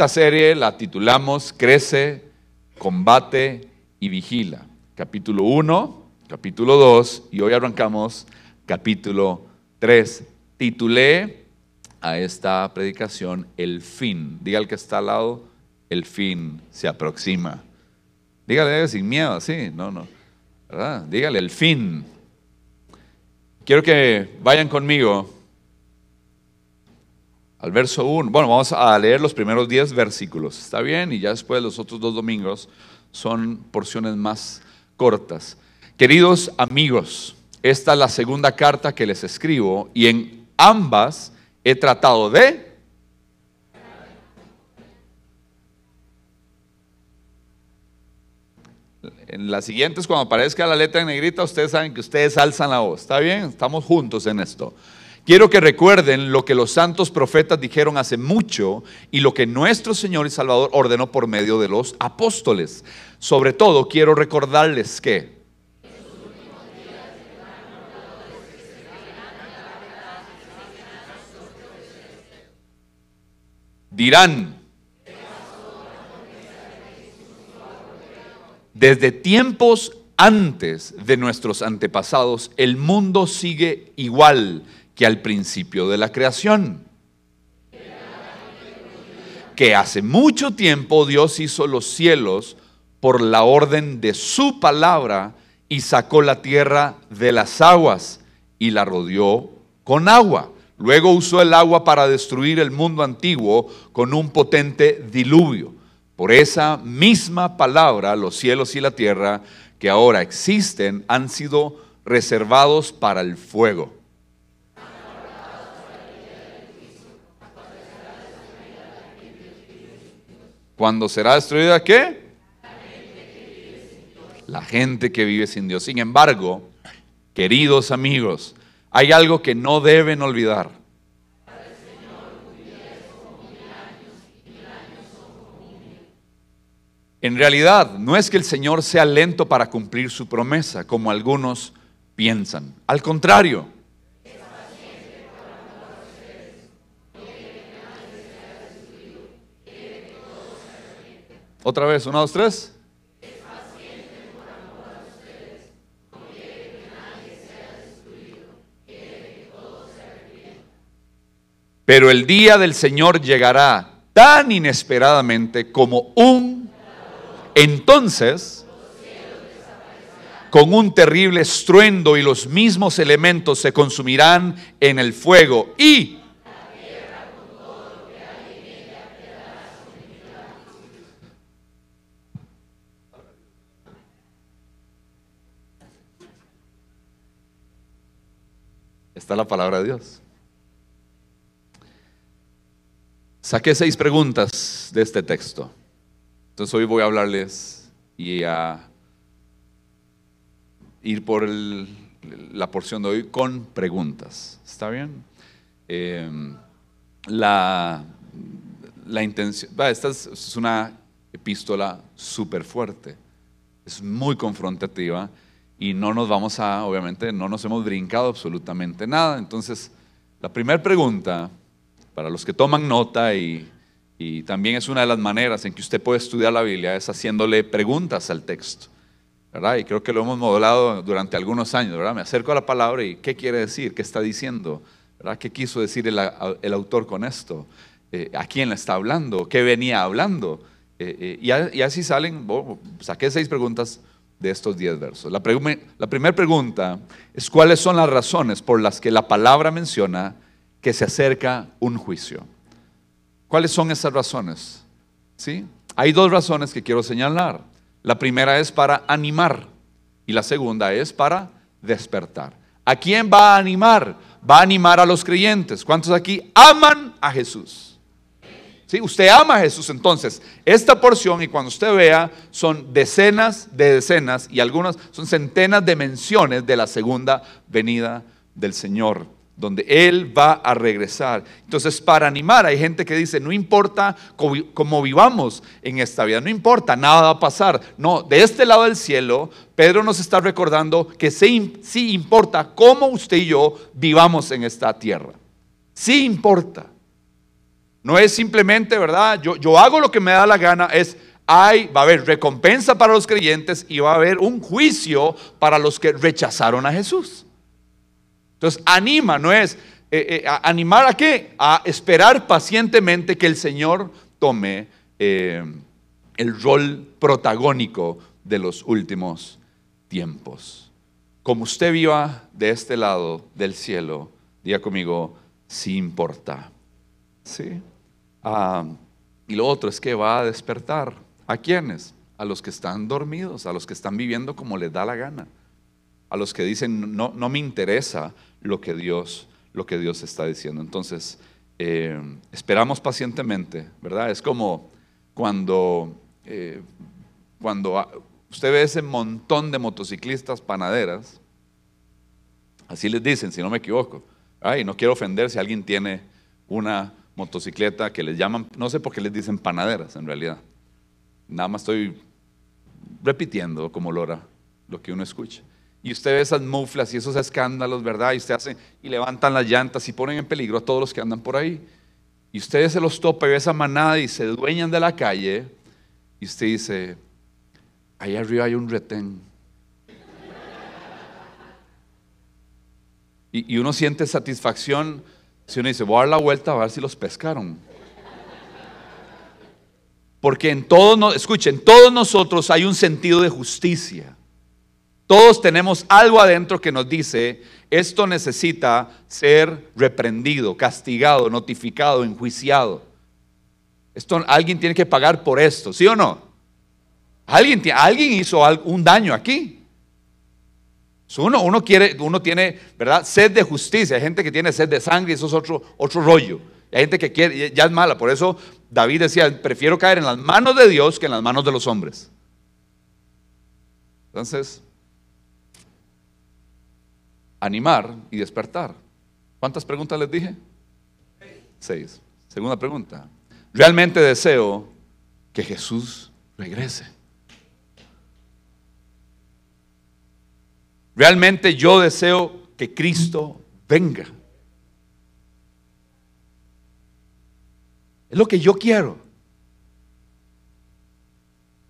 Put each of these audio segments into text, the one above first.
Esta serie la titulamos Crece, combate y vigila. Capítulo 1, capítulo 2 y hoy arrancamos capítulo 3. Titulé a esta predicación El fin. Diga el que está al lado, el fin se aproxima. Dígale sin miedo, así, no, no. ¿verdad? Dígale el fin. Quiero que vayan conmigo al verso 1. Bueno, vamos a leer los primeros 10 versículos, ¿está bien? Y ya después los otros dos domingos son porciones más cortas. Queridos amigos, esta es la segunda carta que les escribo y en ambas he tratado de... En las siguientes, cuando aparezca la letra en negrita, ustedes saben que ustedes alzan la voz. ¿Está bien? Estamos juntos en esto. Quiero que recuerden lo que los santos profetas dijeron hace mucho y lo que nuestro Señor y Salvador ordenó por medio de los apóstoles. Sobre todo, quiero recordarles que dirán, desde tiempos antes de nuestros antepasados, el mundo sigue igual que al principio de la creación. Que hace mucho tiempo Dios hizo los cielos por la orden de su palabra y sacó la tierra de las aguas y la rodeó con agua. Luego usó el agua para destruir el mundo antiguo con un potente diluvio. Por esa misma palabra, los cielos y la tierra que ahora existen han sido reservados para el fuego Cuando será destruida qué? La gente que vive sin Dios. Sin embargo, queridos amigos, hay algo que no deben olvidar. En realidad, no es que el Señor sea lento para cumplir su promesa, como algunos piensan. Al contrario, Otra vez, una, dos, tres. Pero el día del Señor llegará tan inesperadamente como un... Entonces, con un terrible estruendo y los mismos elementos se consumirán en el fuego y Está la palabra de Dios. Saqué seis preguntas de este texto. Entonces hoy voy a hablarles y a ir por la porción de hoy con preguntas. ¿Está bien? Em, la, la intención, esta es una epístola súper fuerte, es muy confrontativa y no nos vamos a, obviamente, no nos hemos brincado absolutamente nada. Entonces, la primera pregunta, para los que toman nota y, y, también es una de las maneras en que usted puede estudiar la Biblia, es haciéndole preguntas al texto. ¿verdad? Y creo que lo hemos modelado durante algunos años, ¿verdad? Me acerco a la palabra y ¿qué quiere decir? ¿Qué está diciendo? ¿verdad? ¿Qué quiso decir el, el autor con esto? Eh, ¿A quién le está hablando? ¿Qué venía hablando? Eh, eh, y, así salen, saqué seis preguntas de estos diez versos. La, la primera pregunta es cuáles son las razones por las que la palabra menciona que se acerca un juicio. ¿Cuáles son esas razones? ¿Sí? Hay dos razones que quiero señalar. La primera es para animar y la segunda es para despertar. ¿A quién va a animar? Va a animar a los creyentes. ¿Cuántos aquí aman a Jesús? Usted ama a Jesús. Entonces, esta porción, y cuando usted vea, son decenas de decenas y algunas son centenas de menciones de la segunda venida del Señor, donde Él va a regresar. Entonces, para animar, hay gente que dice, no importa cómo vivamos en esta vida, no importa, nada va a pasar. No, de este lado del cielo, Pedro nos está recordando que sí, sí importa cómo usted y yo vivamos en esta tierra. Sí importa. No es simplemente, ¿verdad? Yo, yo hago lo que me da la gana, es hay, va a haber recompensa para los creyentes y va a haber un juicio para los que rechazaron a Jesús. Entonces, anima, no es eh, eh, animar a qué? A esperar pacientemente que el Señor tome eh, el rol protagónico de los últimos tiempos. Como usted viva de este lado del cielo, diga conmigo, sí importa. ¿Sí? Y lo otro es que va a despertar. ¿A quiénes? A los que están dormidos, a los que están viviendo como les da la gana, a los que dicen, no, no me interesa lo que Dios, lo que Dios está diciendo. Entonces, eh, esperamos pacientemente, ¿verdad? Es como cuando, eh, cuando usted ve ese montón de motociclistas panaderas, así les dicen, si no me equivoco. Ay, no quiero ofender si alguien tiene una motocicleta que les llaman, no sé por qué les dicen panaderas en realidad. Nada más estoy repitiendo como Lora lo que uno escucha. Y usted ve esas muflas y esos escándalos, ¿verdad? Y usted hace y levantan las llantas y ponen en peligro a todos los que andan por ahí. Y ustedes se los topa y ve esa manada y se dueñan de la calle. Y usted dice, ahí arriba hay un retén. Y uno siente satisfacción si uno dice, voy a dar la vuelta a ver si los pescaron. Porque en todos, escuchen, todos nosotros hay un sentido de justicia. Todos tenemos algo adentro que nos dice, esto necesita ser reprendido, castigado, notificado, enjuiciado. Esto, alguien tiene que pagar por esto, ¿sí o no? Alguien, alguien hizo un daño aquí. Uno, uno, quiere, uno tiene, ¿verdad? Sed de justicia. Hay gente que tiene sed de sangre y eso es otro, otro rollo. hay gente que quiere, ya es mala. Por eso David decía, prefiero caer en las manos de Dios que en las manos de los hombres. Entonces, animar y despertar. ¿Cuántas preguntas les dije? Seis. Segunda pregunta. Realmente deseo que Jesús regrese. Realmente yo deseo que Cristo venga. Es lo que yo quiero.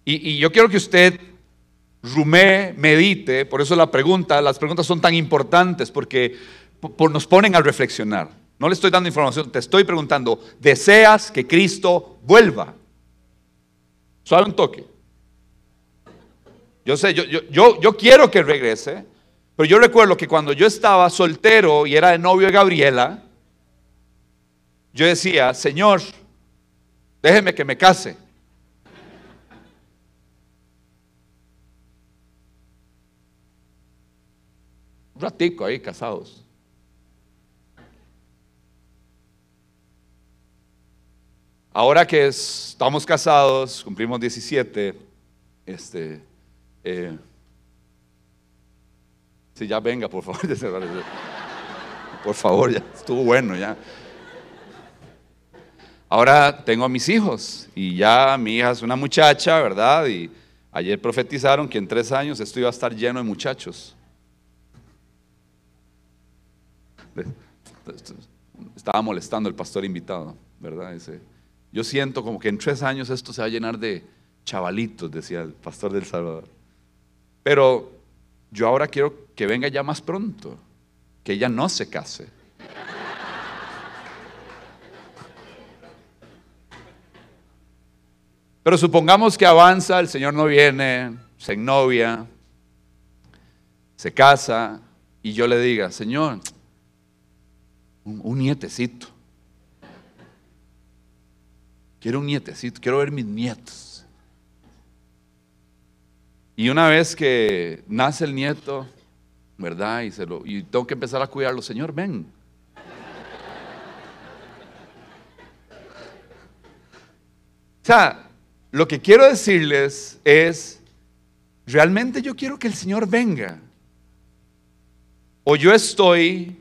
Y, yo quiero que usted rumé, medite, por eso la pregunta, las preguntas son tan importantes porque nos ponen a reflexionar. No le estoy dando información, te estoy preguntando, ¿deseas que Cristo vuelva? Suave un toque. Yo sé, yo, yo, yo, quiero que regrese, pero yo recuerdo que cuando yo estaba soltero y era de novio de Gabriela, yo decía, Señor, déjeme que me case. Un ratico ahí casados. Ahora que estamos casados, cumplimos 17, este, eh, si ya venga, por favor, por favor, ya estuvo bueno ya. Ahora tengo a mis hijos y ya mi hija es una muchacha, ¿verdad? Y ayer profetizaron que en tres años esto iba a estar lleno de muchachos. Estaba molestando el pastor invitado, ¿verdad? yo siento como que en tres años esto se va a llenar de chavalitos, decía el pastor del Salvador. Pero yo ahora quiero que venga ya más pronto, que ella no se case. Pero supongamos que avanza, el Señor no viene, se ennovia, se casa, y yo le diga, Señor, un, nietecito. Quiero un nietecito, quiero ver mis nietos. Y una vez que nace el nieto, ¿verdad? Y, se lo, tengo que empezar a cuidarlo, Señor, ven. O sea, lo que quiero decirles es, realmente yo quiero que el Señor venga. O yo estoy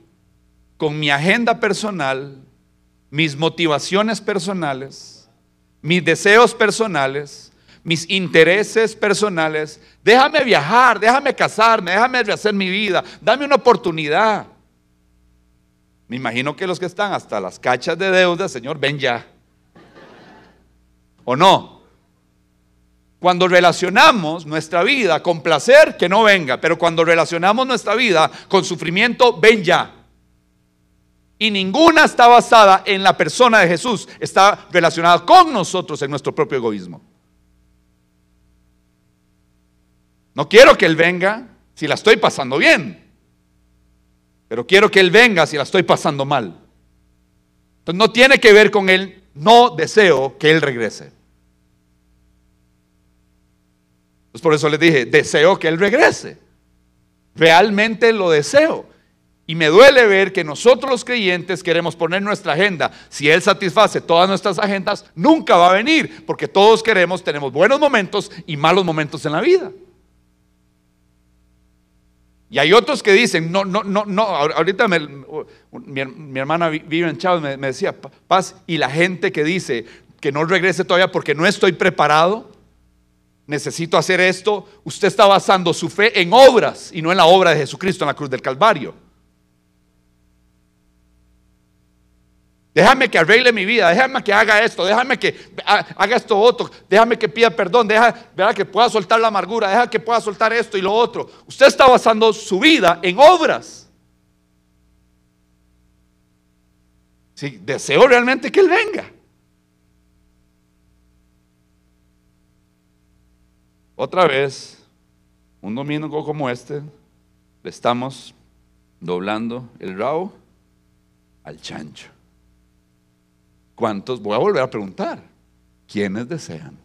con mi agenda personal, mis motivaciones personales, mis deseos personales, mis intereses personales. Déjame viajar, déjame casarme, déjame rehacer mi vida, dame una oportunidad. Me imagino que los que están hasta las cachas de deuda, Señor, ven ya. ¿O no? Cuando relacionamos nuestra vida con placer, que no venga, pero cuando relacionamos nuestra vida con sufrimiento, ven ya. Y ninguna está basada en la persona de Jesús, está relacionada con nosotros en nuestro propio egoísmo. No quiero que Él venga si la estoy pasando bien, pero quiero que Él venga si la estoy pasando mal. Entonces no tiene que ver con Él, no deseo que Él regrese. Pues por eso les dije, deseo que Él regrese. Realmente lo deseo. Y me duele ver que nosotros los creyentes queremos poner nuestra agenda. Si Él satisface todas nuestras agendas, nunca va a venir, porque todos queremos, tenemos buenos momentos y malos momentos en la vida. Y hay otros que dicen, no, no, no, no, ahorita mi, hermana vive en Chávez, me, me decía, paz, y la gente que dice que no regrese todavía porque no estoy preparado, necesito hacer esto, usted está basando su fe en obras y no en la obra de Jesucristo en la cruz del Calvario. Déjame que arregle mi vida, déjame que haga esto, déjame que haga esto otro, déjame que pida perdón, déjame que pueda soltar la amargura, déjame que pueda soltar esto y lo otro. Usted está basando su vida en obras. Sí, deseo realmente que Él venga. Otra vez, un domingo como este, le estamos doblando el rabo al chancho. ¿Cuántos? Voy a volver a preguntar. ¿Quiénes desean?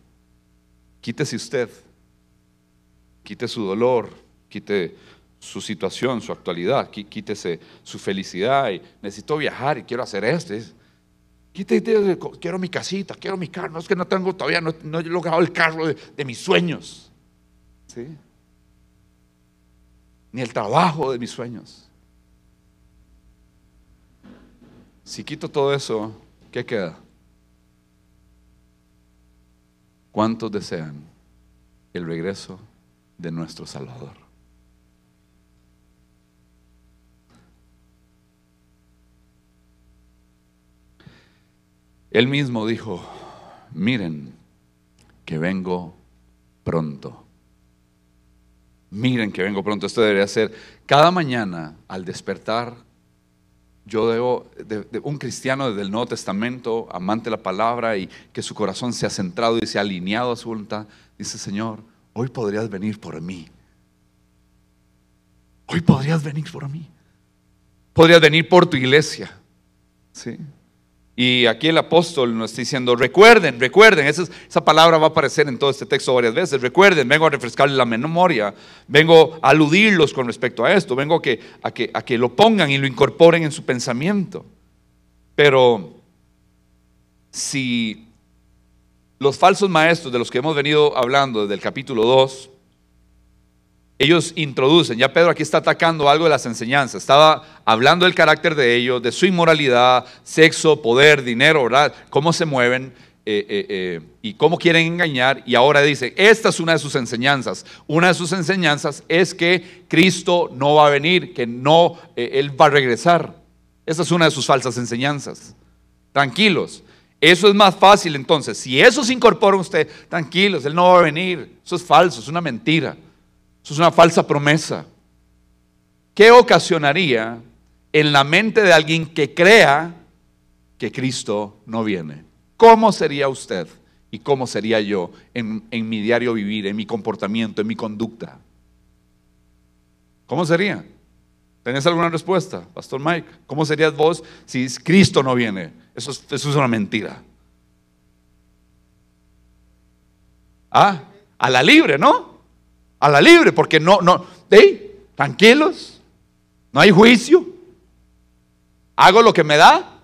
Quítese usted. Quite su dolor. Quite su situación, su actualidad. Quítese su felicidad. Y necesito viajar y quiero hacer esto. Quítese, quiero mi casita, quiero mi carro. No es que no tengo todavía, no, he logrado el carro de mis sueños. Ni el trabajo de mis sueños. Si quito todo eso, ¿qué queda? ¿Cuántos desean el regreso de nuestro Salvador? Él mismo dijo, miren que vengo pronto miren que vengo pronto, esto debería ser cada mañana al despertar. Yo debo, de, un cristiano desde el Nuevo Testamento, amante de la palabra y que su corazón se ha centrado y se ha alineado a su voluntad, dice Señor, hoy podrías venir por mí. Hoy podrías venir por mí. Podrías venir por tu iglesia. ¿Sí? Y aquí el apóstol nos está diciendo, recuerden, recuerden, esa, esa, palabra va a aparecer en todo este texto varias veces, recuerden, vengo a refrescarles la memoria, vengo a aludirlos con respecto a esto, vengo a que, a que, a que lo pongan y lo incorporen en su pensamiento. Pero si los falsos maestros de los que hemos venido hablando desde el capítulo 2, ellos introducen, ya Pedro aquí está atacando algo de las enseñanzas, estaba hablando del carácter de ellos, de su inmoralidad, sexo, poder, dinero, ¿verdad? Cómo se mueven eh, eh, eh, y cómo quieren engañar. Y ahora dice, esta es una de sus enseñanzas. Una de sus enseñanzas es que Cristo no va a venir, que no, Él va a regresar. Esa es una de sus falsas enseñanzas. Tranquilos. Eso es más fácil entonces. Si eso se incorpora a usted, tranquilos, Él no va a venir. Eso es falso, es una mentira. Eso es una falsa promesa. ¿Qué ocasionaría en la mente de alguien que crea que Cristo no viene? ¿Cómo sería usted y cómo sería yo en, mi diario vivir, en mi comportamiento, en mi conducta? ¿Cómo sería? ¿Tenés alguna respuesta, Pastor Mike? ¿Cómo serías vos si Cristo no viene? Eso es, eso es una mentira. Ah, a la libre, ¿no? A la libre, porque no, no, hey, tranquilos, no hay juicio, hago lo que me da.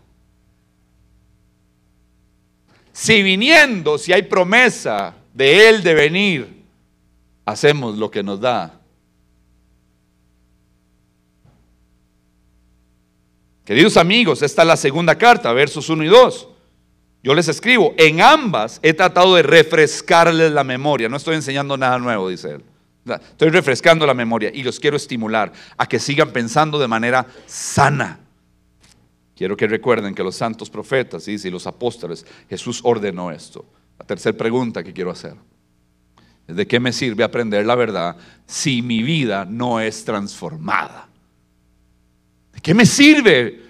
Si viniendo, si hay promesa de Él de venir, hacemos lo que nos da. Queridos amigos, esta es la segunda carta, versos 1 y 2. Yo les escribo, en ambas he tratado de refrescarles la memoria, no estoy enseñando nada nuevo, dice él. Estoy refrescando la memoria y los quiero estimular a que sigan pensando de manera sana. Quiero que recuerden que los santos profetas y los apóstoles, Jesús ordenó esto. La tercera pregunta que quiero hacer. ¿De qué me sirve aprender la verdad si mi vida no es transformada? ¿De qué me sirve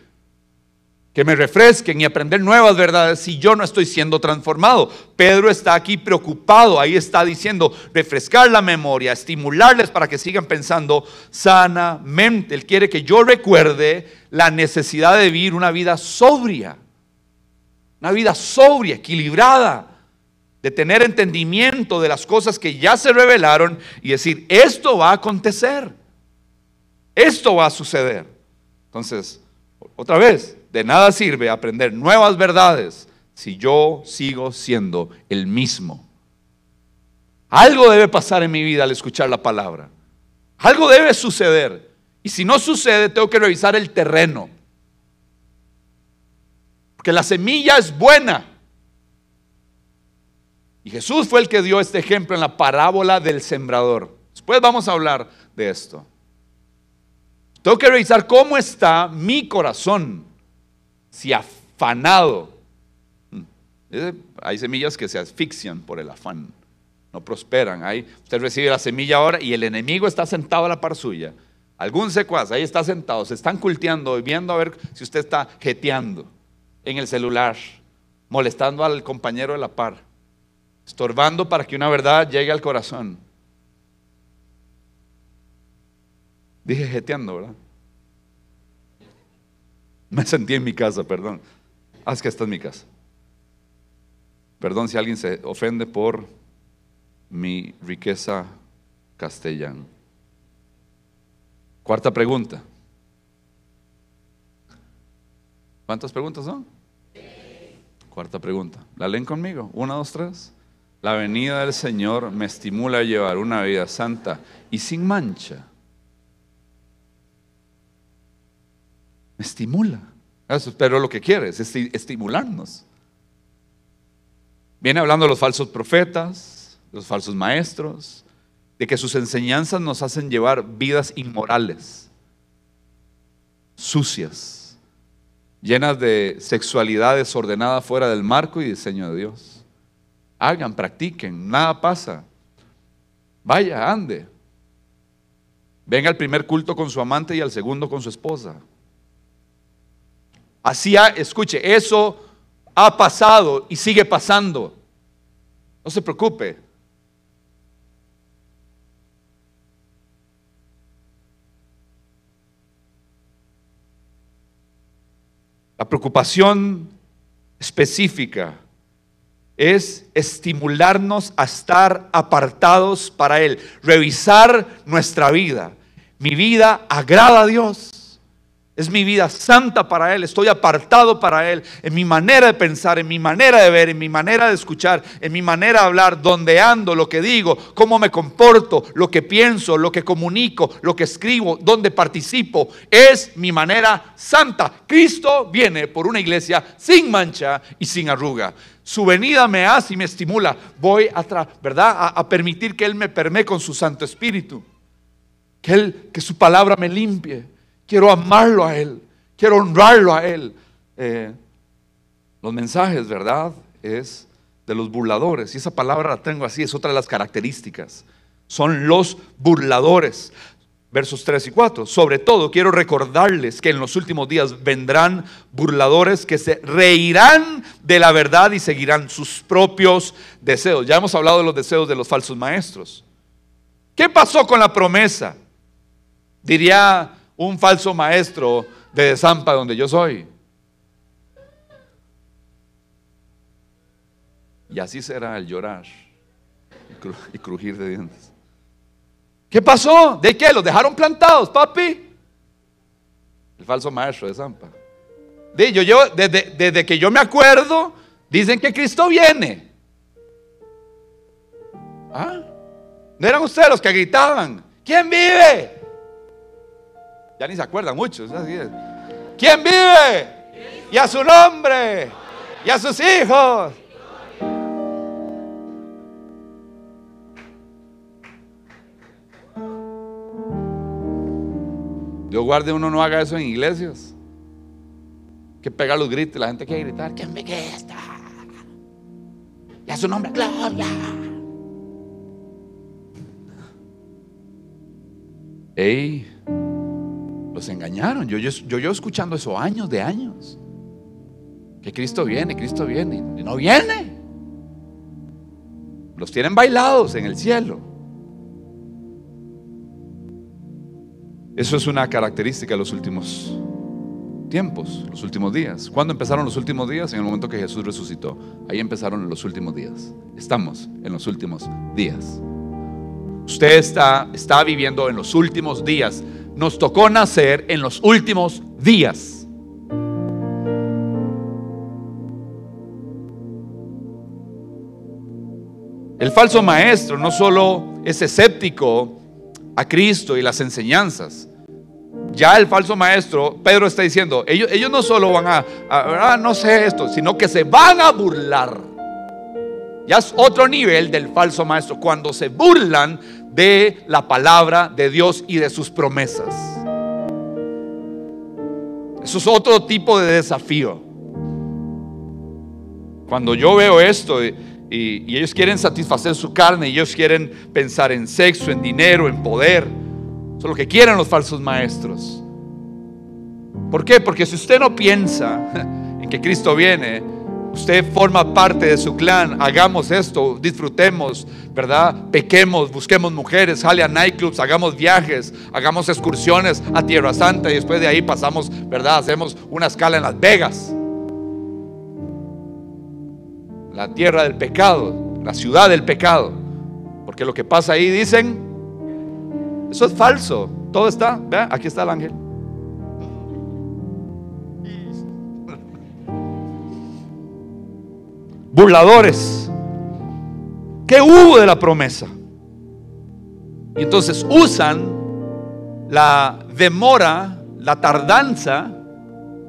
que me refresquen y aprender nuevas verdades si yo no estoy siendo transformado. Pedro está aquí preocupado, ahí está diciendo refrescar la memoria, estimularles para que sigan pensando sanamente. Él quiere que yo recuerde la necesidad de vivir una vida sobria, una vida sobria, equilibrada, de tener entendimiento de las cosas que ya se revelaron y decir, esto va a acontecer, esto va a suceder. Entonces, otra vez, de nada sirve aprender nuevas verdades si yo sigo siendo el mismo. Algo debe pasar en mi vida al escuchar la palabra. Algo debe suceder. Y si no sucede, tengo que revisar el terreno. Porque la semilla es buena. Y Jesús fue el que dio este ejemplo en la parábola del sembrador. Después vamos a hablar de esto. Tengo que revisar cómo está mi corazón si afanado. Mm. Hay semillas que se asfixian por el afán, no prosperan. Ahí usted recibe la semilla ahora y el enemigo está sentado a la par suya. Algún secuaz ahí está sentado, se están culteando y viendo a ver si usted está jeteando en el celular, molestando al compañero de la par, estorbando para que una verdad llegue al corazón. Dije jeteando, ¿verdad? Me sentí en mi casa, perdón. Ah, es que esta es mi casa. Perdón si alguien se ofende por mi riqueza castellana. Cuarta pregunta. ¿Cuántas preguntas son? Cuarta pregunta. ¿La leen conmigo? Una, dos, tres. La venida del Señor me estimula a llevar una vida santa y sin mancha me estimula. Pero lo que quiere es estimularnos. Viene hablando de los falsos profetas, los falsos maestros, de que sus enseñanzas nos hacen llevar vidas inmorales, sucias, llenas de sexualidad desordenada fuera del marco y diseño de Dios. Hagan, practiquen, nada pasa. Vaya, ande. Venga al primer culto con su amante y al segundo con su esposa. Así, escuche, eso ha pasado y sigue pasando. No se preocupe. La preocupación específica es estimularnos a estar apartados para Él, revisar nuestra vida. Mi vida agrada a Dios. Es mi vida santa para Él. Estoy apartado para Él. En mi manera de pensar, en mi manera de ver, en mi manera de escuchar, en mi manera de hablar, donde ando, lo que digo, cómo me comporto, lo que pienso, lo que comunico, lo que escribo, donde participo. Es mi manera santa. Cristo viene por una iglesia sin mancha y sin arruga. Su venida me hace y me estimula. Voy a, ¿verdad? a, permitir que Él me permee con su Santo Espíritu. Que, él, que su palabra me limpie Quiero amarlo a Él. Quiero honrarlo a Él. Eh, los mensajes, ¿verdad? Es de los burladores. Y esa palabra la tengo así, es otra de las características. Son los burladores. Versos 3 y 4. Sobre todo quiero recordarles que en los últimos días vendrán burladores que se reirán de la verdad y seguirán sus propios deseos. Ya hemos hablado de los deseos de los falsos maestros. ¿Qué pasó con la promesa? Diría un falso maestro de Zampa donde yo soy. Y así será el llorar y crujir de dientes. ¿Qué pasó? ¿De qué? ¿Los dejaron plantados, papi? El falso maestro de Zampa. yo, desde, desde que yo me acuerdo, dicen que Cristo viene. ¿Ah? ¿No eran ustedes los que gritaban? ¿Quién vive? Ya ni se acuerdan muchos. ¿Quién vive? Y a su nombre. Y a sus hijos. Dios guarde uno no haga eso en iglesias. Que pega los gritos, la gente quiere gritar, ¿quién que está? Y a su nombre, gloria. Ey, los engañaron. Yo, yo, yo, escuchando eso años de años. Que Cristo viene, Cristo viene. Y no viene. Los tienen bailados en el cielo. Eso es una característica de los últimos tiempos, los últimos días. ¿Cuándo empezaron los últimos días? En el momento que Jesús resucitó. Ahí empezaron los últimos días. Estamos en los últimos días. Usted está, está viviendo en los últimos días. Nos tocó nacer en los últimos días. El falso maestro no solo es escéptico a Cristo y las enseñanzas. Ya el falso maestro, Pedro está diciendo, ellos, ellos no solo van a, a, no sé esto, sino que se van a burlar. Ya es otro nivel del falso maestro, cuando se burlan de la palabra de Dios y de sus promesas. Eso es otro tipo de desafío. Cuando yo veo esto, y, ellos quieren satisfacer su carne, y ellos quieren pensar en sexo, en dinero, en poder. Eso es lo que quieren los falsos maestros. ¿Por qué? Porque si usted no piensa en que Cristo viene, usted forma parte de su clan, hagamos esto, disfrutemos, ¿verdad? Pequemos, busquemos mujeres, jale a nightclubs, hagamos viajes, hagamos excursiones a Tierra Santa y después de ahí pasamos, ¿verdad? Hacemos una escala en Las Vegas la tierra del pecado, la ciudad del pecado. Porque lo que pasa ahí dicen, eso es falso. Todo está, vea, aquí está el ángel. Burladores. ¿Qué hubo de la promesa? Y entonces usan la demora, la tardanza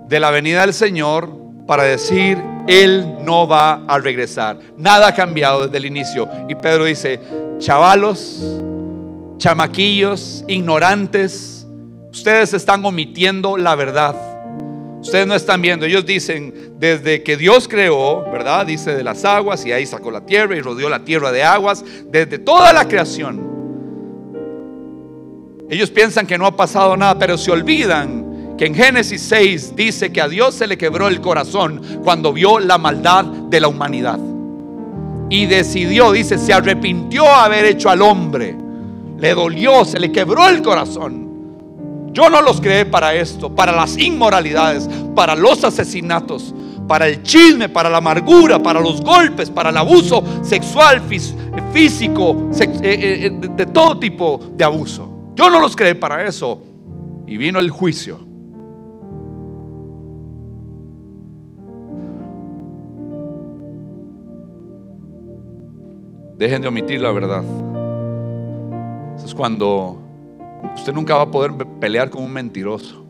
de la venida del Señor para decir él no va a regresar. Nada ha cambiado desde el inicio. Y Pedro dice, chavalos, chamaquillos, ignorantes, ustedes están omitiendo la verdad. Ustedes no están viendo. Ellos dicen, desde que Dios creó, ¿verdad? Dice de las aguas y ahí sacó la tierra y rodeó la tierra de aguas, desde toda la creación. Ellos piensan que no ha pasado nada, pero se olvidan que en Génesis 6 dice que a Dios se le quebró el corazón cuando vio la maldad de la humanidad. Y decidió, dice, se arrepintió haber hecho al hombre. Le dolió, se le quebró el corazón. Yo no los creé para esto, para las inmoralidades, para los asesinatos, para el chisme, para la amargura, para los golpes, para el abuso sexual, físico, eh, eh, eh, de todo tipo de abuso. Yo no los creé para eso. Y vino el juicio. Dejen de omitir la verdad. Es cuando usted nunca va a poder pelear con un mentiroso.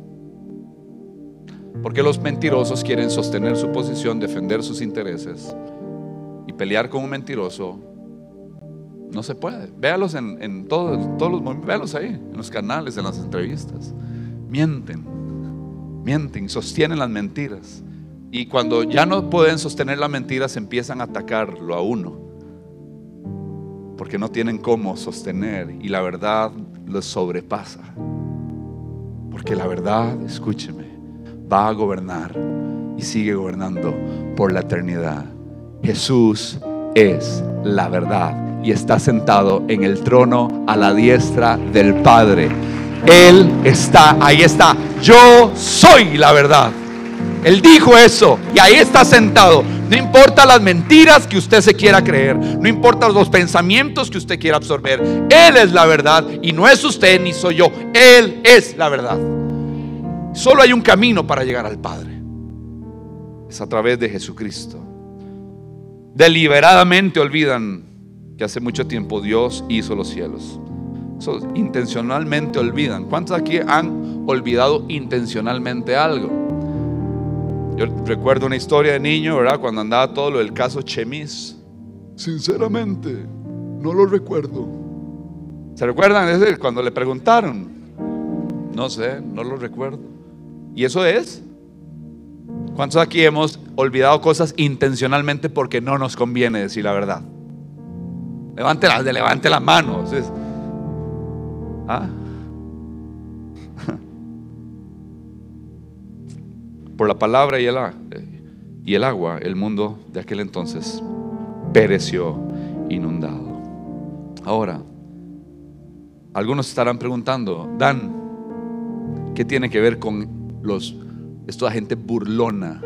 Porque los mentirosos quieren sostener su posición, defender sus intereses. Y pelear con un mentiroso no se puede. Véalos en, todos, todos los momentos, ahí, en los canales, en las entrevistas. Mienten, mienten, sostienen las mentiras. Y cuando ya no pueden sostener las mentiras, empiezan a atacarlo a uno porque no tienen cómo sostener y la verdad sobrepasa. Porque la verdad, escúcheme, va a gobernar y sigue gobernando por la eternidad. Jesús es la verdad y está sentado en el trono a la diestra del Padre. Él está, ahí está. Yo soy la verdad. Él dijo eso y ahí está sentado. No importa las mentiras que usted se quiera creer, no importa los pensamientos que usted quiera absorber. Él es la verdad y no es usted ni soy yo. Él es la verdad. Solo hay un camino para llegar al Padre. Es a través de Jesucristo. Deliberadamente olvidan que hace mucho tiempo Dios hizo los cielos. intencionalmente olvidan. ¿Cuántos aquí han olvidado intencionalmente algo? Yo recuerdo una historia de niño, ¿verdad? Cuando andaba todo lo del caso Chemis. Sinceramente, no lo recuerdo. ¿Se recuerdan? Es cuando le preguntaron. No sé, no lo recuerdo. ¿Y eso es? ¿Cuántos aquí hemos olvidado cosas intencionalmente porque no nos conviene decir la verdad? Levante las, levante las manos. ¿Ah? Por la palabra y el, agua, el mundo de aquel entonces pereció inundado. Ahora, algunos estarán preguntando, Dan, ¿qué tiene que ver con los, esta gente burlona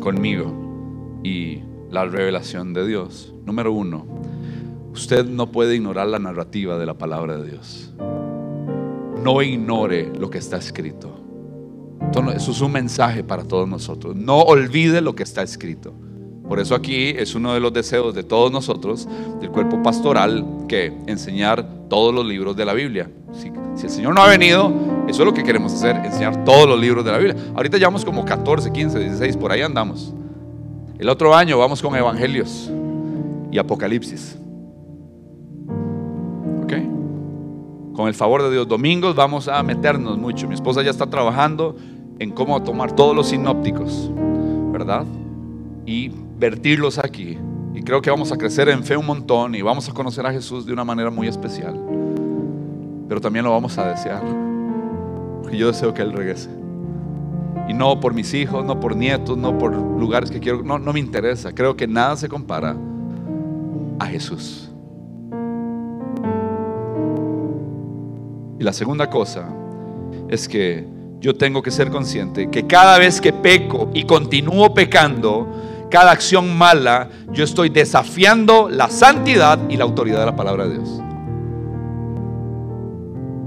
conmigo y la revelación de Dios? Número uno, usted no puede ignorar la narrativa de la palabra de Dios. No ignore lo que está escrito. Eso es un mensaje para todos nosotros. No olvide lo que está escrito. Por eso aquí es uno de los deseos de todos nosotros, del cuerpo pastoral, que enseñar todos los libros de la Biblia. Si, el Señor no ha venido, eso es lo que queremos hacer, enseñar todos los libros de la Biblia. Ahorita llevamos como 14, 15, 16, por ahí andamos. El otro año vamos con Evangelios y Apocalipsis. Con el favor de Dios, domingos vamos a meternos mucho. Mi esposa ya está trabajando en cómo tomar todos los sinópticos, ¿verdad? Y vertirlos aquí. Y creo que vamos a crecer en fe un montón y vamos a conocer a Jesús de una manera muy especial. Pero también lo vamos a desear. Porque yo deseo que Él regrese. Y no por mis hijos, no por nietos, no por lugares que quiero. No, no me interesa. Creo que nada se compara a Jesús. Y la segunda cosa es que yo tengo que ser consciente que cada vez que peco y continúo pecando, cada acción mala, yo estoy desafiando la santidad y la autoridad de la palabra de Dios.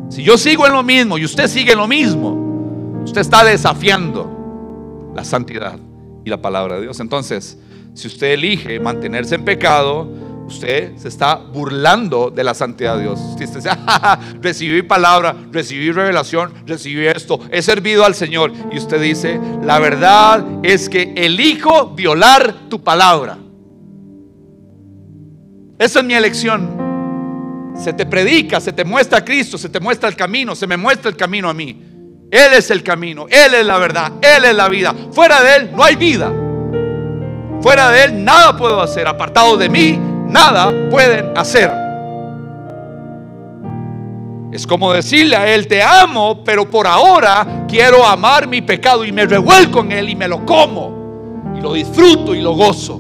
Si yo sigo en lo mismo y usted sigue en lo mismo, usted está desafiando la santidad y la palabra de Dios. Entonces, si usted elige mantenerse en pecado, Usted se está burlando de la santidad de Dios. Usted dice, recibí palabra, recibí revelación, recibí esto, he servido al Señor. Y usted dice, la verdad es que elijo violar tu palabra. Esa es mi elección. Se te predica, se te muestra a Cristo, se te muestra el camino, se me muestra el camino a mí. Él es el camino, Él es la verdad, Él es la vida. Fuera de Él no hay vida. Fuera de Él nada puedo hacer. Apartado de mí nada pueden hacer. Es como decirle a Él, te amo, pero por ahora quiero amar mi pecado y me revuelco en Él y me lo como y lo disfruto y lo gozo.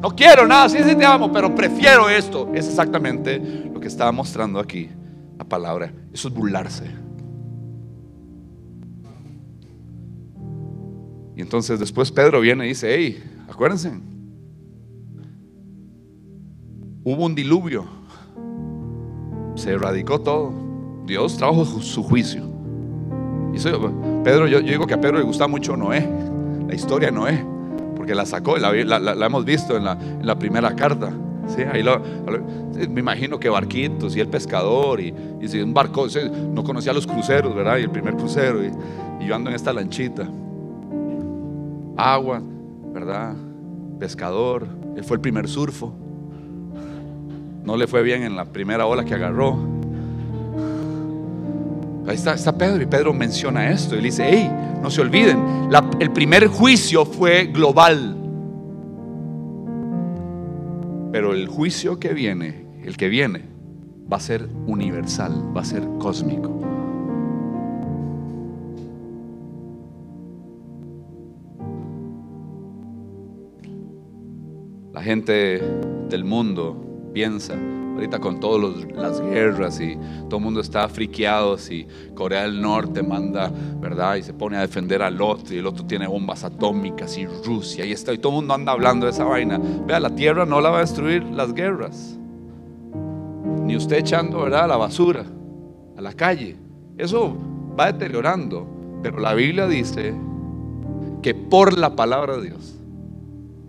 No quiero nada, sí, sí te amo, pero prefiero esto. Es exactamente lo que estaba mostrando aquí la palabra. Eso es burlarse. Y entonces después Pedro viene y dice, hey, acuérdense, Hubo un diluvio. Se erradicó todo. Dios trajo su juicio. Pedro, yo, digo que a Pedro le gusta mucho Noé, la historia de Noé, porque la sacó, la, hemos visto en la, primera carta. ¿sí? Ahí me imagino que barquitos y el pescador y, si un barco, no conocía los cruceros, ¿verdad? Y el primer crucero y, y yo ando en esta lanchita. Agua, ¿verdad? Pescador, él fue el primer surfo. No le fue bien en la primera ola que agarró. Ahí está, Pedro y Pedro menciona esto y dice, hey, no se olviden, el primer juicio fue global. Pero el juicio que viene, el que viene, va a ser universal, va a ser cósmico. La gente del mundo piensa. Ahorita con todas las guerras y todo el mundo está friqueado si Corea del Norte manda, ¿verdad? Y se pone a defender al otro y el otro tiene bombas atómicas y Rusia y está y todo el mundo anda hablando de esa vaina. Vea, la tierra no la va a destruir las guerras. Ni usted echando, ¿verdad? la basura a la calle. Eso va deteriorando. Pero la Biblia dice que por la palabra de Dios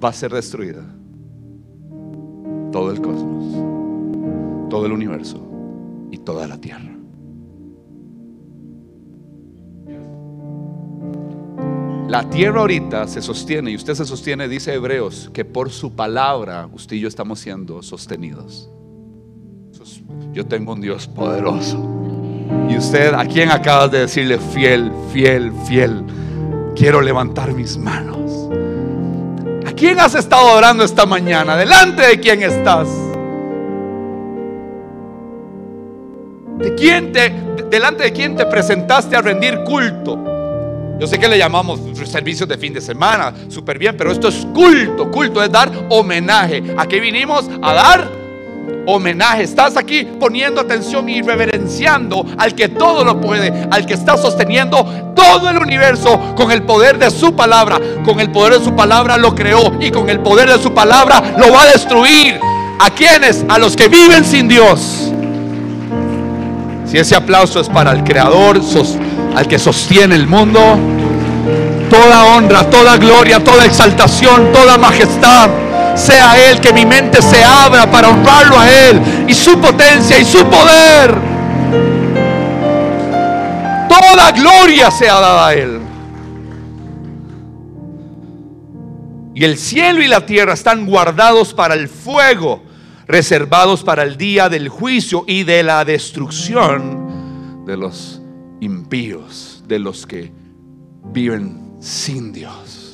va a ser destruida todo el cosmos, todo el universo y toda la tierra. La tierra ahorita se sostiene y usted se sostiene, dice Hebreos, que por su palabra usted y yo estamos siendo sostenidos. Yo tengo un Dios poderoso. Y usted, ¿a quién acabas de decirle fiel, fiel, fiel? quiero levantar mis manos. ¿A quién has estado orando esta mañana? ¿Delante de quién estás? ¿De quién te, delante de quién te presentaste a rendir culto? Yo sé que le llamamos servicios de fin de semana, súper bien, pero esto es culto. Culto es dar homenaje. ¿A qué vinimos? A dar homenaje. Estás aquí poniendo atención y reverenciando al que todo lo puede, al que está sosteniendo todo el universo con el poder de su palabra. Con el poder de su palabra lo creó y con el poder de su palabra lo va a destruir. ¿A quienes? A los que viven sin Dios. Si ese aplauso es para el Creador, al que sostiene el mundo, toda honra, toda gloria, toda exaltación, toda majestad, sea Él, que mi mente se abra para honrarlo a Él y su potencia y su poder. Toda gloria sea dada a Él. Y el cielo y la tierra están guardados para el fuego reservados para el día del juicio y de la destrucción de los impíos, de los que viven sin Dios.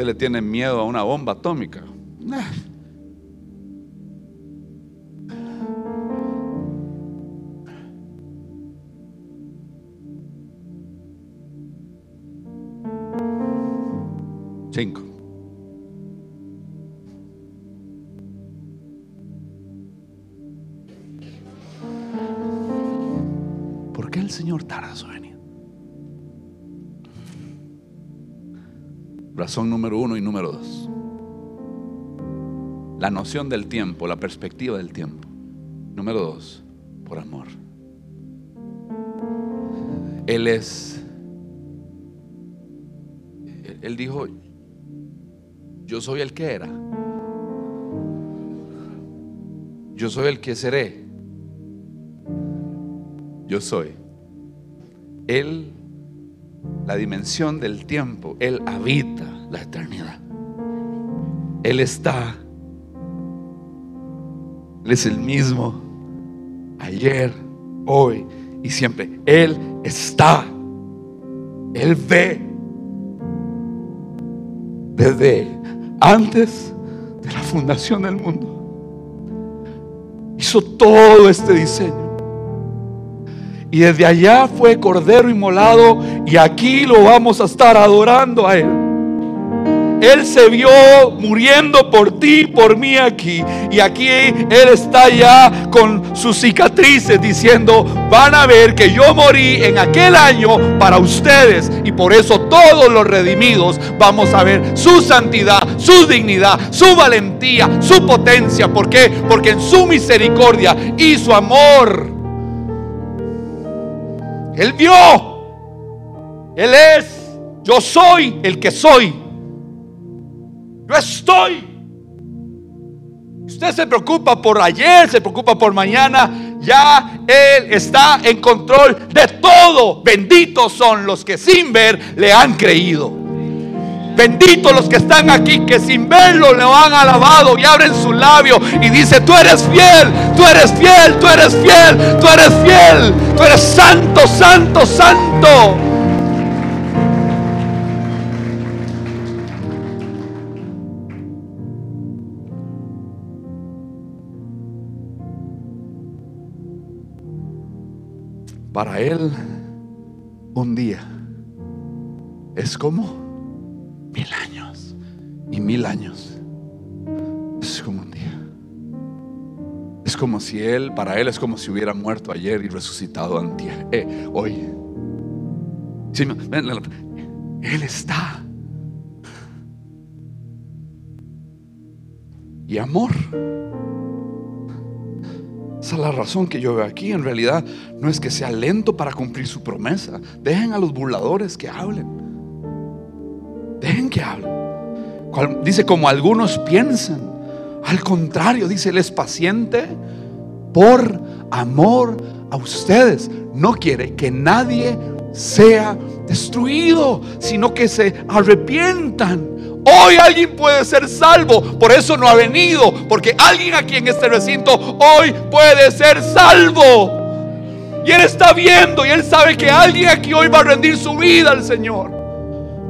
Usted le tiene miedo a una bomba atómica. La noción del tiempo, la perspectiva del tiempo. Número dos, por amor. Él es, él dijo, yo soy el que era. Yo soy el que seré. Yo soy. Él, la dimensión del tiempo, Él habita la eternidad. Él está. Él es el mismo ayer, hoy y siempre. Él está. Él ve desde antes de la fundación del mundo. Hizo todo este diseño. Y desde allá fue Cordero inmolado y aquí lo vamos a estar adorando a Él. Él se vio muriendo por ti, por mí aquí. Y aquí Él está ya con sus cicatrices diciendo, van a ver que yo morí en aquel año para ustedes. Y por eso todos los redimidos vamos a ver su santidad, su dignidad, su valentía, su potencia. ¿Por qué? Porque en su misericordia y su amor, Él vio. Él es, yo soy el que soy. Yo estoy. Usted se preocupa por ayer, se preocupa por mañana. Ya Él está en control de todo. Benditos son los que sin ver le han creído. Benditos los que están aquí que sin verlo le han alabado y abren su labio y dice, tú eres fiel, tú eres fiel, tú eres fiel, tú eres fiel, tú eres santo, santo, santo. Para Él, un día es como mil años. Y mil años es como un día. Es como si Él, para Él es como si hubiera muerto ayer y resucitado antier, eh, hoy. él está. Y amor. Esa es la razón que yo veo aquí. En realidad no es que sea lento para cumplir su promesa. Dejen a los burladores que hablen. Dejen que hablen. Dice como algunos piensan. Al contrario, dice, Él es paciente por amor a ustedes. No quiere que nadie sea destruido, sino que se arrepientan. Hoy alguien puede ser salvo, por eso no ha venido, porque alguien aquí en este recinto hoy puede ser salvo. Y Él está viendo y Él sabe que alguien aquí hoy va a rendir su vida al Señor.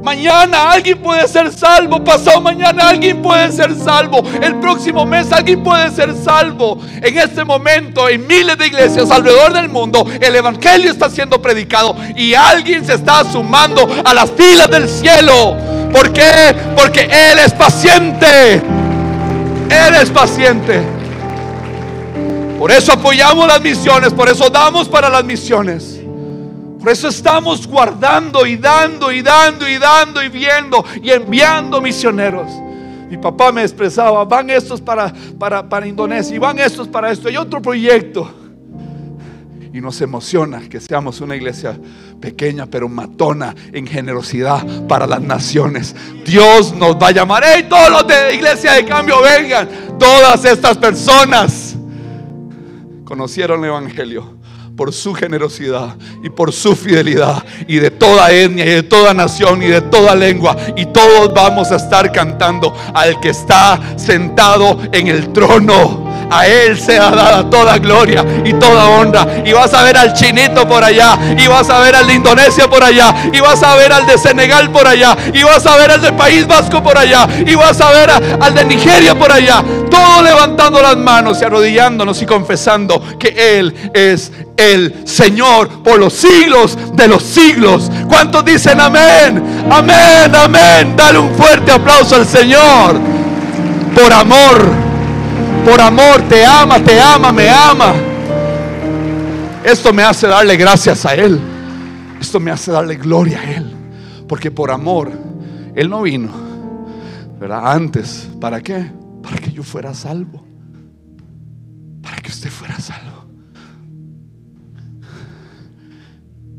Mañana alguien puede ser salvo. Pasado mañana alguien puede ser salvo. El próximo mes alguien puede ser salvo. En este momento, en miles de iglesias alrededor del mundo, el Evangelio está siendo predicado y alguien se está sumando a las filas del cielo. ¿Por qué? Porque Él es paciente. Él es paciente. Por eso apoyamos las misiones, por eso damos para las misiones. Por eso estamos guardando y dando y dando y dando y viendo y enviando misioneros. Mi papá me expresaba, van estos para, para, para Indonesia y van estos para esto. Hay otro proyecto. Y nos emociona que seamos una iglesia pequeña pero matona en generosidad para las naciones. Dios nos va a llamar, hey, todos los de iglesia de cambio vengan. Todas estas personas conocieron el Evangelio por su generosidad y por su fidelidad y de toda etnia y de toda nación y de toda lengua y todos vamos a estar cantando al que está sentado en el trono. A Él sea dada toda gloria y toda honra. Y vas a ver al chinito por allá. Y vas a ver al de Indonesia por allá. Y vas a ver al de Senegal por allá. Y vas a ver al de País Vasco por allá. Y vas a ver al de Nigeria por allá. Todos levantando las manos y arrodillándonos y confesando que Él es el Señor por los siglos de los siglos. ¿Cuántos dicen amén? Amén, amén. Dale un fuerte aplauso al Señor. Por amor por amor, te ama, te ama, me ama. Esto me hace darle gracias a Él. Esto me hace darle gloria a Él. Porque por amor, Él no vino. ¿Verdad? Antes, ¿para qué? Para que yo fuera salvo. Para que usted fuera salvo.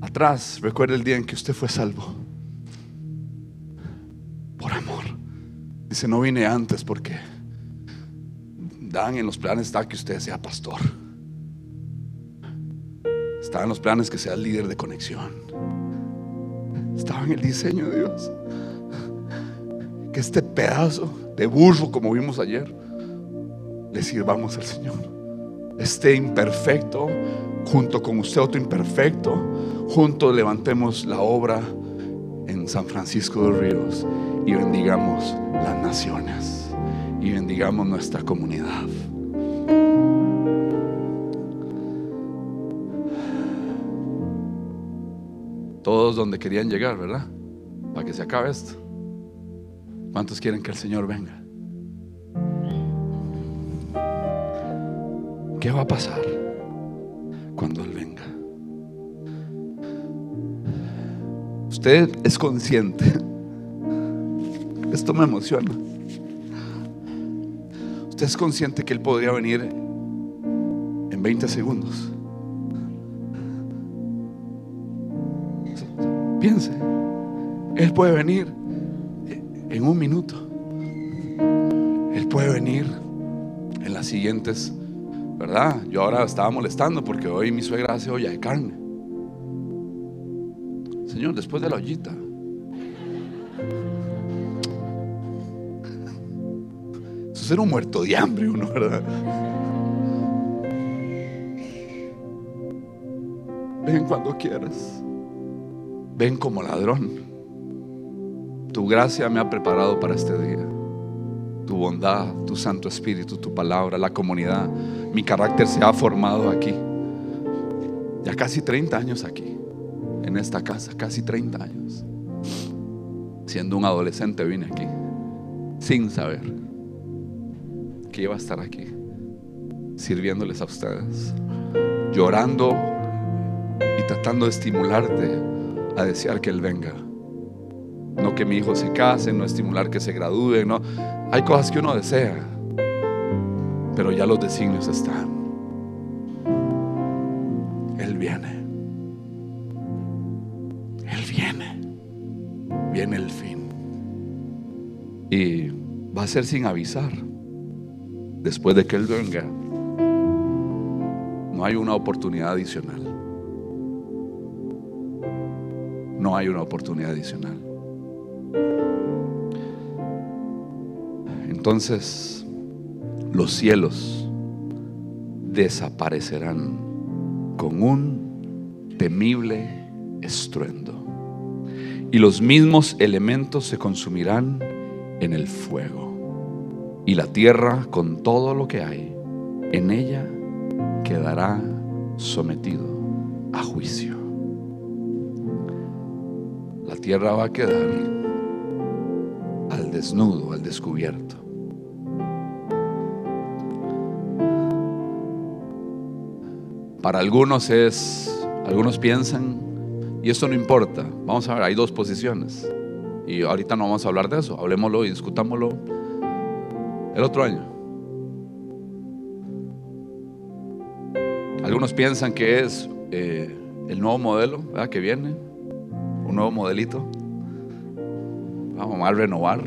Atrás, recuerde el día en que usted fue salvo. Por amor. Dice, no vine antes porque Dan en los planes está que usted sea pastor. Está en los planes que sea líder de conexión. Estaba en el diseño de Dios. Que este pedazo de burro, como vimos ayer, le sirvamos al Señor. Este imperfecto, junto con usted otro imperfecto, juntos levantemos la obra en San Francisco de los Ríos y bendigamos las naciones y bendigamos nuestra comunidad. Todos donde querían llegar, ¿verdad? Para que se acabe esto. ¿Cuántos quieren que el Señor venga? ¿Qué va a pasar cuando Él venga? Usted es consciente. Esto me emociona es consciente que Él podría venir en 20 segundos? Piense, Él puede venir en un minuto. Él puede venir en las siguientes, ¿verdad? Yo ahora estaba molestando porque hoy mi suegra hace olla de carne. Señor, después de la ollita, ser un muerto de hambre uno, ¿verdad? Ven cuando quieras. Ven como ladrón. Tu gracia me ha preparado para este día. Tu bondad, tu Santo Espíritu, tu palabra, la comunidad. Mi carácter se ha formado aquí. Ya casi 30 años aquí. En esta casa, casi 30 años. Siendo un adolescente vine aquí. Sin saber que iba a estar aquí, sirviéndoles a ustedes, llorando y tratando de estimularte a desear que Él venga. No que mi hijo se case, no estimular que se gradúe, no. Hay cosas que uno desea, pero ya los designios están. Él viene. Él viene. Viene el fin. Y va a ser sin avisar después de que Él venga, no hay una oportunidad adicional. no hay una oportunidad adicional. Entonces, los cielos desaparecerán con un temible estruendo. Y los mismos elementos se consumirán en el fuego. Y la tierra con todo lo que hay en ella quedará sometido a juicio. La tierra va a quedar al desnudo, al descubierto. Para algunos es, algunos piensan, y esto no importa, vamos a ver, hay dos posiciones. Y ahorita no vamos a hablar de eso, hablemoslo y discutámoslo el otro año. Algunos piensan que es eh, el nuevo modelo que viene, un nuevo modelito. Vamos a renovar.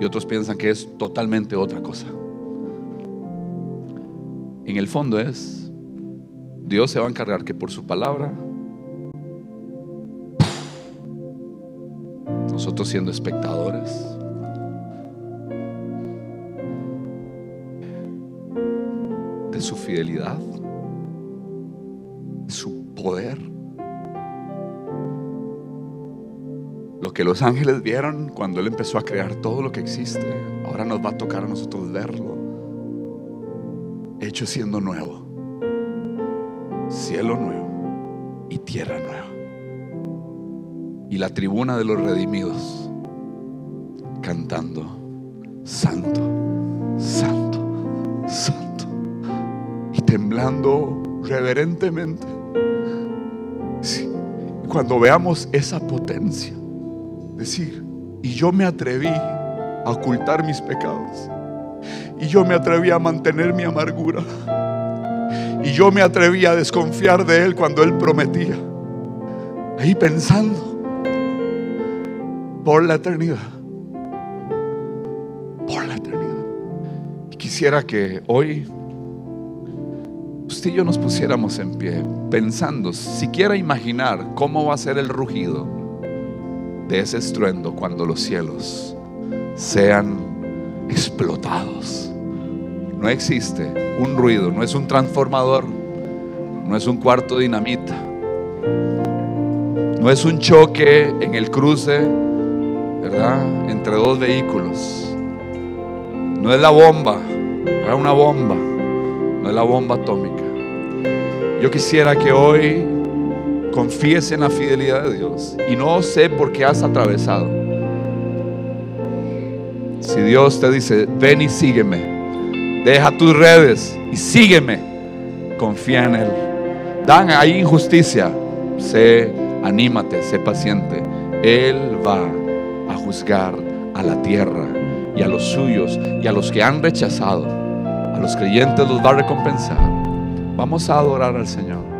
Y otros piensan que es totalmente otra cosa. En el fondo es Dios se va a encargar que por su palabra, nosotros siendo espectadores, su fidelidad, de su poder, lo que los ángeles vieron cuando Él empezó a crear todo lo que existe, ahora nos va a tocar a nosotros verlo, hecho siendo nuevo. Cielo nuevo y tierra nueva. Y la tribuna de los redimidos reverentemente. Cuando veamos esa potencia, decir, y yo me atreví a ocultar mis pecados. Y yo me atreví a mantener mi amargura. Y yo me atreví a desconfiar de Él cuando Él prometía. Ahí pensando por la eternidad. Por la eternidad. Y quisiera que hoy y yo nos pusiéramos en pie pensando, siquiera imaginar cómo va a ser el rugido de ese estruendo cuando los cielos sean explotados. No existe un ruido, no es un transformador, no es un cuarto dinamita, no es un choque en el cruce, ¿verdad? Entre dos vehículos. No es la bomba, era una bomba, no es la bomba atómica. Yo quisiera que hoy confíes en la fidelidad de Dios y no sé por qué has atravesado. Si Dios te dice, ven y sígueme, Deja tus redes y sígueme. Confía en Él. Dan ahí injusticia. Sé, anímate, sé paciente. Él va a juzgar a la tierra y a los suyos y a los que han rechazado. A los creyentes los va a recompensar. Vamos a adorar al Señor.